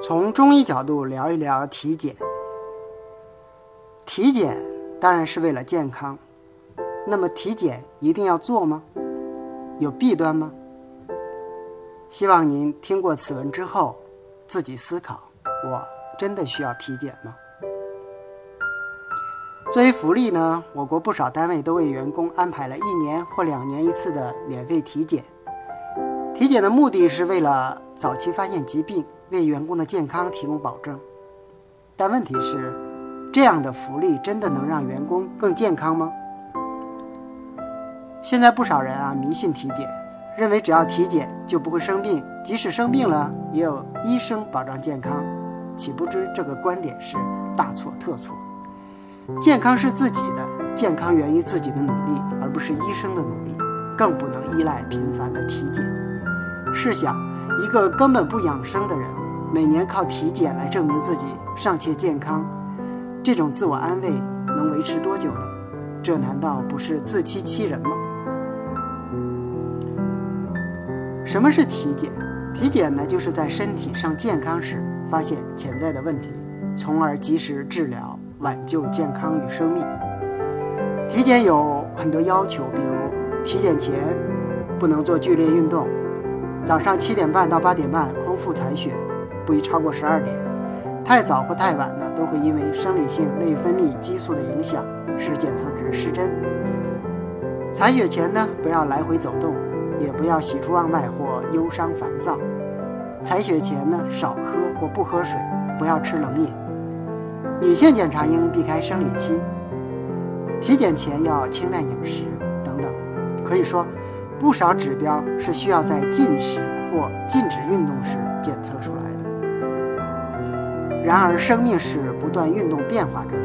从中医角度聊一聊体检。体检当然是为了健康，那么体检一定要做吗？有弊端吗？希望您听过此文之后，自己思考：我真的需要体检吗？作为福利呢，我国不少单位都为员工安排了一年或两年一次的免费体检。体检的目的是为了早期发现疾病。为员工的健康提供保证，但问题是，这样的福利真的能让员工更健康吗？现在不少人啊迷信体检，认为只要体检就不会生病，即使生病了也有医生保障健康。岂不知这个观点是大错特错。健康是自己的，健康源于自己的努力，而不是医生的努力，更不能依赖频繁的体检。试想。一个根本不养生的人，每年靠体检来证明自己尚且健康，这种自我安慰能维持多久呢？这难道不是自欺欺人吗？什么是体检？体检呢，就是在身体上健康时发现潜在的问题，从而及时治疗，挽救健康与生命。体检有很多要求，比如体检前不能做剧烈运动。早上七点半到八点半空腹采血，不宜超过十二点。太早或太晚呢，都会因为生理性内分泌激素的影响，使检测值失真。采血前呢，不要来回走动，也不要喜出望外或忧伤烦躁。采血前呢，少喝或不喝水，不要吃冷饮。女性检查应避开生理期。体检前要清淡饮食等等。可以说。不少指标是需要在禁食或禁止运动时检测出来的。然而，生命是不断运动变化着的，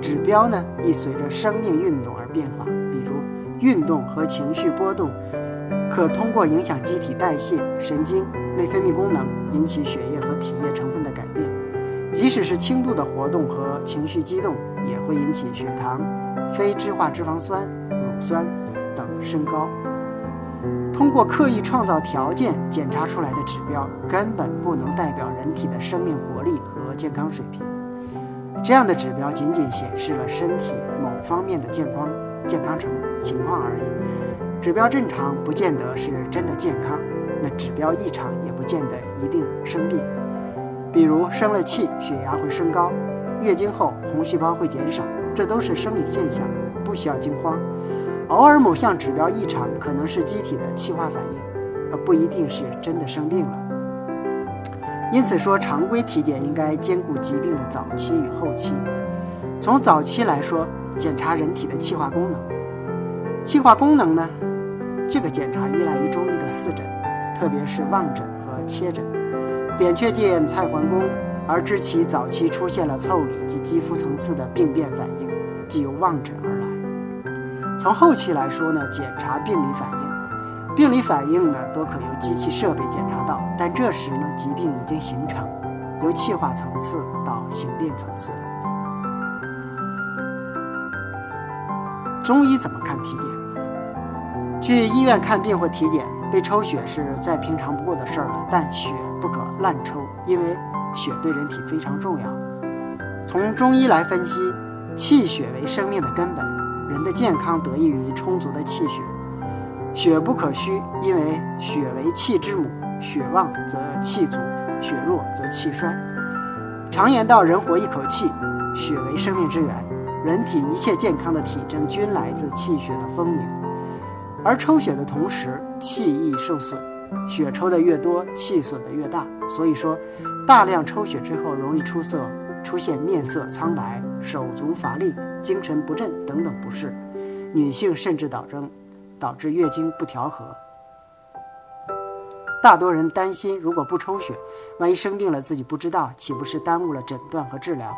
指标呢亦随着生命运动而变化。比如，运动和情绪波动可通过影响机体代谢、神经、内分泌功能，引起血液和体液成分的改变。即使是轻度的活动和情绪激动，也会引起血糖、非脂化脂肪酸、乳酸等升高。通过刻意创造条件检查出来的指标，根本不能代表人体的生命活力和健康水平。这样的指标仅仅显示了身体某方面的健康健康成情况而已。指标正常不见得是真的健康，那指标异常也不见得一定生病。比如生了气，血压会升高；月经后，红细胞会减少，这都是生理现象，不需要惊慌。偶尔某项指标异常，可能是机体的气化反应，而不一定是真的生病了。因此说，常规体检应该兼顾疾病的早期与后期。从早期来说，检查人体的气化功能。气化功能呢，这个检查依赖于中医的四诊，特别是望诊和切诊。扁鹊见蔡桓公，而知其早期出现了腠理及肌肤层次的病变反应，即由望诊而来。从后期来说呢，检查病理反应，病理反应呢都可由机器设备检查到，但这时呢疾病已经形成，由气化层次到形变层次了。中医怎么看体检？去医院看病或体检，被抽血是再平常不过的事儿了，但血不可滥抽，因为血对人体非常重要。从中医来分析，气血为生命的根本。人的健康得益于充足的气血，血不可虚，因为血为气之母，血旺则气足，血弱则气衰。常言道：“人活一口气，血为生命之源。”人体一切健康的体征均来自气血的丰盈，而抽血的同时，气易受损，血抽的越多，气损的越大。所以说，大量抽血之后容易出色出现面色苍白、手足乏力。精神不振等等不适，女性甚至导致导致月经不调和。大多人担心，如果不抽血，万一生病了自己不知道，岂不是耽误了诊断和治疗？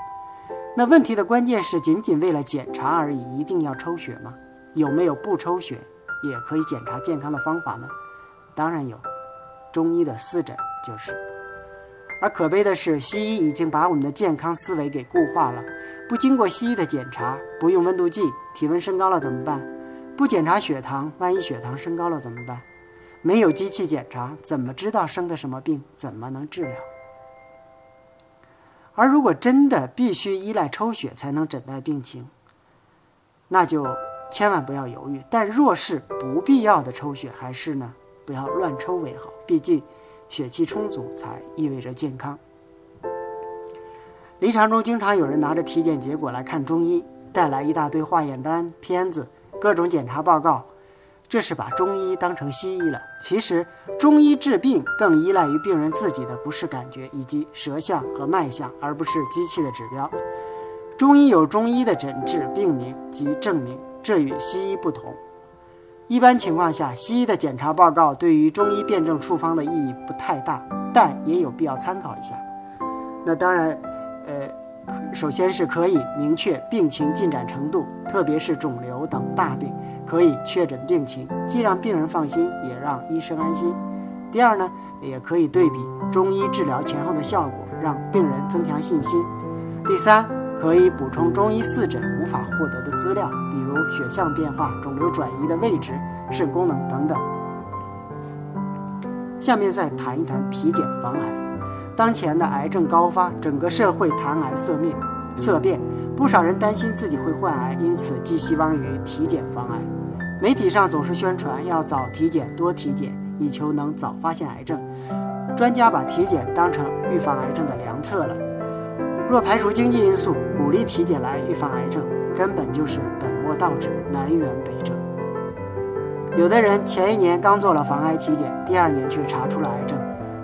那问题的关键是，仅仅为了检查而已，一定要抽血吗？有没有不抽血也可以检查健康的方法呢？当然有，中医的四诊就是。而可悲的是，西医已经把我们的健康思维给固化了。不经过西医的检查，不用温度计，体温升高了怎么办？不检查血糖，万一血糖升高了怎么办？没有机器检查，怎么知道生的什么病？怎么能治疗？而如果真的必须依赖抽血才能诊断病情，那就千万不要犹豫。但若是不必要的抽血，还是呢不要乱抽为好。毕竟血气充足才意味着健康。临床中经常有人拿着体检结果来看中医，带来一大堆化验单、片子、各种检查报告。这是把中医当成西医了。其实，中医治病更依赖于病人自己的不适感觉以及舌象和脉象，而不是机器的指标。中医有中医的诊治病名及证明，这与西医不同。一般情况下，西医的检查报告对于中医辩证处方的意义不太大，但也有必要参考一下。那当然，呃，首先是可以明确病情进展程度，特别是肿瘤等大病。可以确诊病情，既让病人放心，也让医生安心。第二呢，也可以对比中医治疗前后的效果，让病人增强信心。第三，可以补充中医四诊无法获得的资料，比如血象变化、肿瘤转移的位置、肾功能等等。下面再谈一谈体检防癌。当前的癌症高发，整个社会谈癌色变，色变。不少人担心自己会患癌，因此寄希望于体检防癌。媒体上总是宣传要早体检、多体检，以求能早发现癌症。专家把体检当成预防癌症的良策了。若排除经济因素，鼓励体检来预防癌症，根本就是本末倒置、南辕北辙。有的人前一年刚做了防癌体检，第二年却查出了癌症，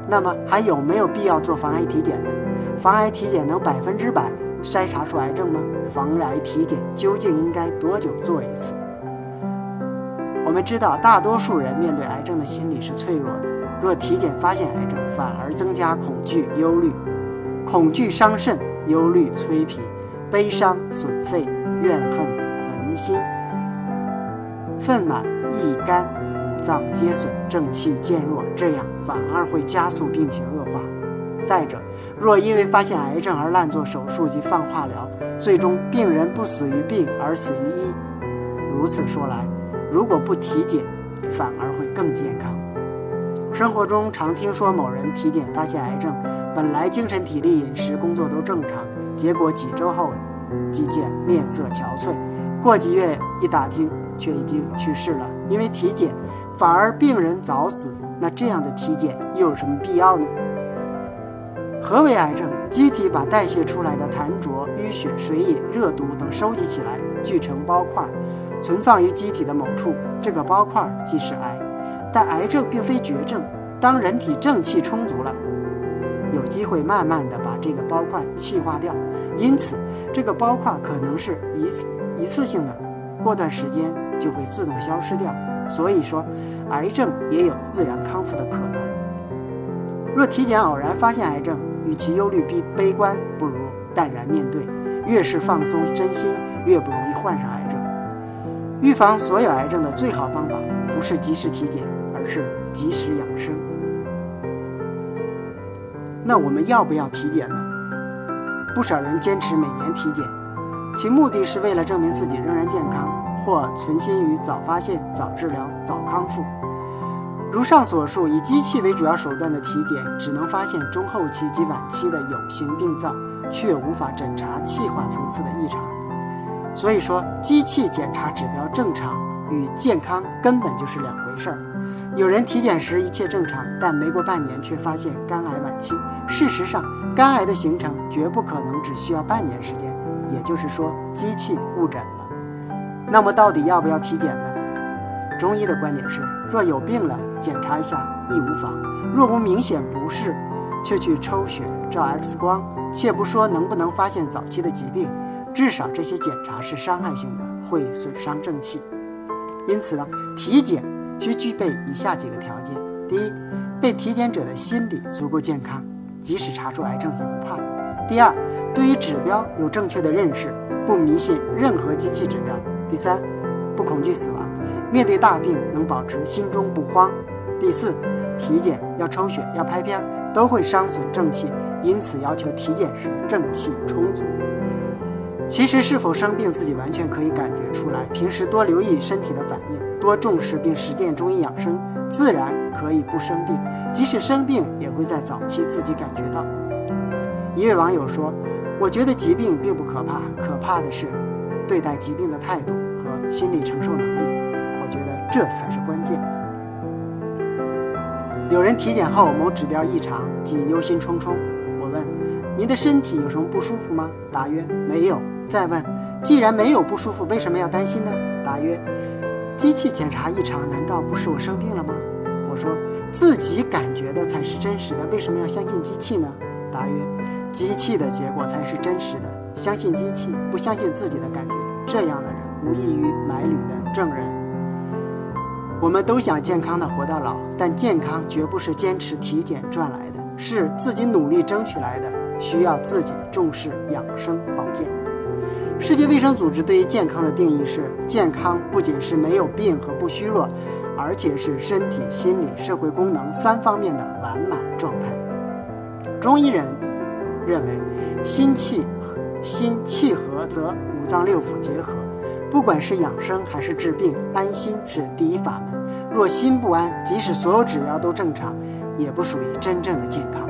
那么还有没有必要做防癌体检呢？防癌体检能百分之百？筛查出癌症吗？防癌体检究竟应该多久做一次？我们知道，大多数人面对癌症的心理是脆弱的。若体检发现癌症，反而增加恐惧、忧虑。恐惧伤肾，忧虑催脾，悲伤损肺，怨恨焚心，愤满益肝，五脏皆损，正气渐弱，这样反而会加速病情恶化。再者，若因为发现癌症而滥做手术及放化疗，最终病人不死于病而死于医。如此说来，如果不体检，反而会更健康。生活中常听说某人体检发现癌症，本来精神体力、饮食、工作都正常，结果几周后即见面色憔悴，过几月一打听却已经去世了。因为体检，反而病人早死，那这样的体检又有什么必要呢？何为癌症？机体把代谢出来的痰浊、淤血、水饮、热毒等收集起来，聚成包块，存放于机体的某处。这个包块即是癌。但癌症并非绝症，当人体正气充足了，有机会慢慢的把这个包块气化掉。因此，这个包块可能是一次一次性的，过段时间就会自动消失掉。所以说，癌症也有自然康复的可能。若体检偶然发现癌症，与其忧虑悲悲观，不如淡然面对。越是放松身心，越不容易患上癌症。预防所有癌症的最好方法，不是及时体检，是及时养生。那我们要不要体检呢？不少人坚持每年体检，其目的是为了证明自己仍然健康，或存心于早发现、早治疗、早康复。如上所述，以机器为主要手段的体检，只能发现中后期及晚期的有形病灶，却无法诊查气化层次的异常。所以说，机器检查指标正常与健康根本就是两回事儿。有人体检时一切正常，但没过半年却发现肝癌晚期。事实上，肝癌的形成绝不可能只需要半年时间，也就是说，机器误诊了。那么，到底要不要体检呢？中医的观点是：若有病了，检查一下亦无妨；若无明显不适，却去抽血、照 X 光，且不说能不能发现早期的疾病，至少这些检查是伤害性的，会损伤正气。因此呢，体检需具备以下几个条件：第一，被体检者的心理足够健康，即使查出癌症也不怕；第二，对于指标有正确的认识，不迷信任何机器指标；第三，不恐惧死亡。面对大病能保持心中不慌。第四，体检要抽血要拍片，都会伤损正气，因此要求体检时正气充足。其实是否生病自己完全可以感觉出来，平时多留意身体的反应，多重视并实践中医养生，自然可以不生病。即使生病，也会在早期自己感觉到。一位网友说：“我觉得疾病并不可怕，可怕的是对待疾病的态度和心理承受能力。我觉得这才是关键。”有人体检后某指标异常，即忧心忡忡。我问：“您的身体有什么不舒服吗？”答曰：“没有。”再问：“既然没有不舒服，为什么要担心呢？”答曰：“机器检查异常，难道不是我生病了吗？”我说：“自己感觉的才是真实的，为什么要相信机器呢？”答曰：“机器的结果才是真实的，相信机器，不相信自己的感觉，这样的人无异于买履的证人。”我们都想健康的活到老，但健康绝不是坚持体检赚来的，是自己努力争取来的，需要自己重视养生保健。世界卫生组织对于健康的定义是：健康不仅是没有病和不虚弱，而且是身体、心理、社会功能三方面的完满状态。中医人认为，心气心气和，则五脏六腑结合。不管是养生还是治病，安心是第一法门。若心不安，即使所有指标都正常，也不属于真正的健康。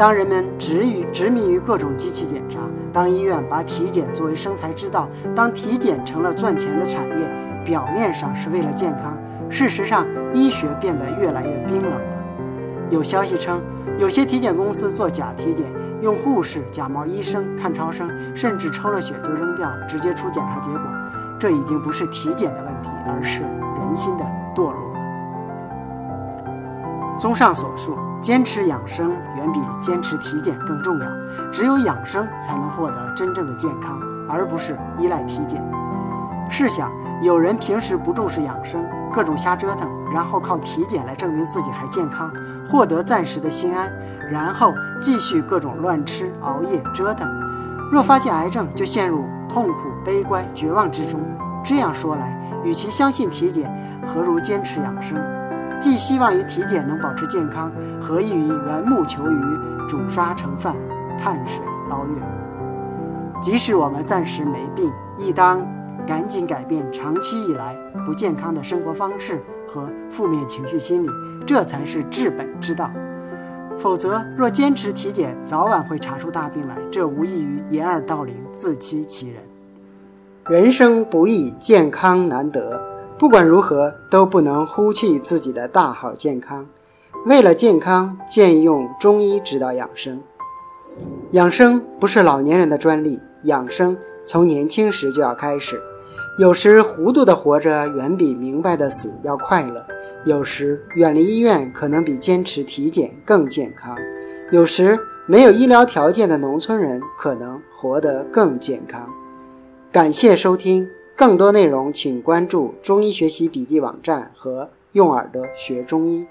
当人们执于执迷于各种机器检查，当医院把体检作为生财之道，当体检成了赚钱的产业，表面上是为了健康，事实上医学变得越来越冰冷了。有消息称，有些体检公司做假体检，用护士假冒医生看超声，甚至抽了血就扔掉，直接出检查结果。这已经不是体检的问题，而是人心的堕落。综上所述，坚持养生远比坚持体检更重要。只有养生才能获得真正的健康，而不是依赖体检。试想，有人平时不重视养生，各种瞎折腾，然后靠体检来证明自己还健康，获得暂时的心安，然后继续各种乱吃、熬夜、折腾。若发现癌症，就陷入痛苦、悲观、绝望之中。这样说来，与其相信体检，何如坚持养生？寄希望于体检能保持健康，何异于缘木求鱼、煮沙盛饭、碳水捞月？即使我们暂时没病，亦当赶紧改变长期以来不健康的生活方式和负面情绪心理，这才是治本之道。否则，若坚持体检，早晚会查出大病来，这无异于掩耳盗铃、自欺欺人。人生不易，健康难得。不管如何，都不能忽弃自己的大好健康。为了健康，建议用中医指导养生。养生不是老年人的专利，养生从年轻时就要开始。有时糊涂的活着远比明白的死要快乐；有时远离医院可能比坚持体检更健康；有时没有医疗条件的农村人可能活得更健康。感谢收听。更多内容，请关注中医学习笔记网站和用耳朵学中医。